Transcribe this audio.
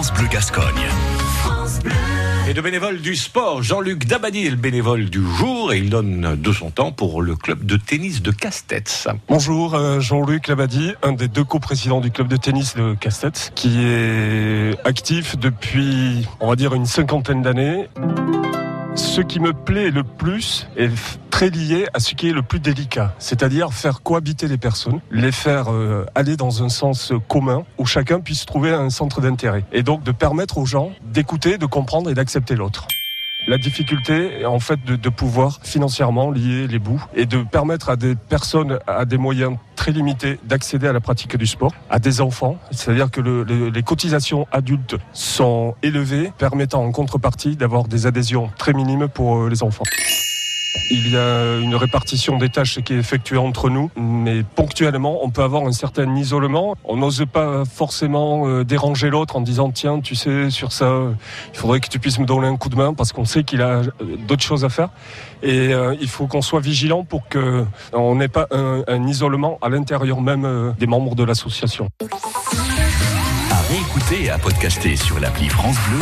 France Bleu Gascogne. Et de bénévole du sport, Jean-Luc Dabadi est le bénévole du jour et il donne de son temps pour le club de tennis de Castex. Bonjour, euh, Jean-Luc Labadi, un des deux coprésidents du club de tennis de Castex, qui est actif depuis, on va dire, une cinquantaine d'années. Ce qui me plaît le plus est très lié à ce qui est le plus délicat, c'est-à-dire faire cohabiter les personnes, les faire euh, aller dans un sens commun où chacun puisse trouver un centre d'intérêt et donc de permettre aux gens d'écouter, de comprendre et d'accepter l'autre. La difficulté est en fait de, de, pouvoir financièrement lier les bouts et de permettre à des personnes à des moyens très limités d'accéder à la pratique du sport, à des enfants, c'est-à-dire que le, le, les cotisations adultes sont élevées, permettant en contrepartie d'avoir des adhésions très minimes pour euh, les enfants. Il y a une répartition des tâches qui est effectuée entre nous, mais ponctuellement, on peut avoir un certain isolement. On n'ose pas forcément euh, déranger l'autre en disant tiens, tu sais, sur ça, il faudrait que tu puisses me donner un coup de main parce qu'on sait qu'il a euh, d'autres choses à faire. Et euh, il faut qu'on soit vigilant pour que on n'ait pas un, un, isolement à l'intérieur même des membres de l'association. À réécouter et à podcaster sur l'appli France Bleu.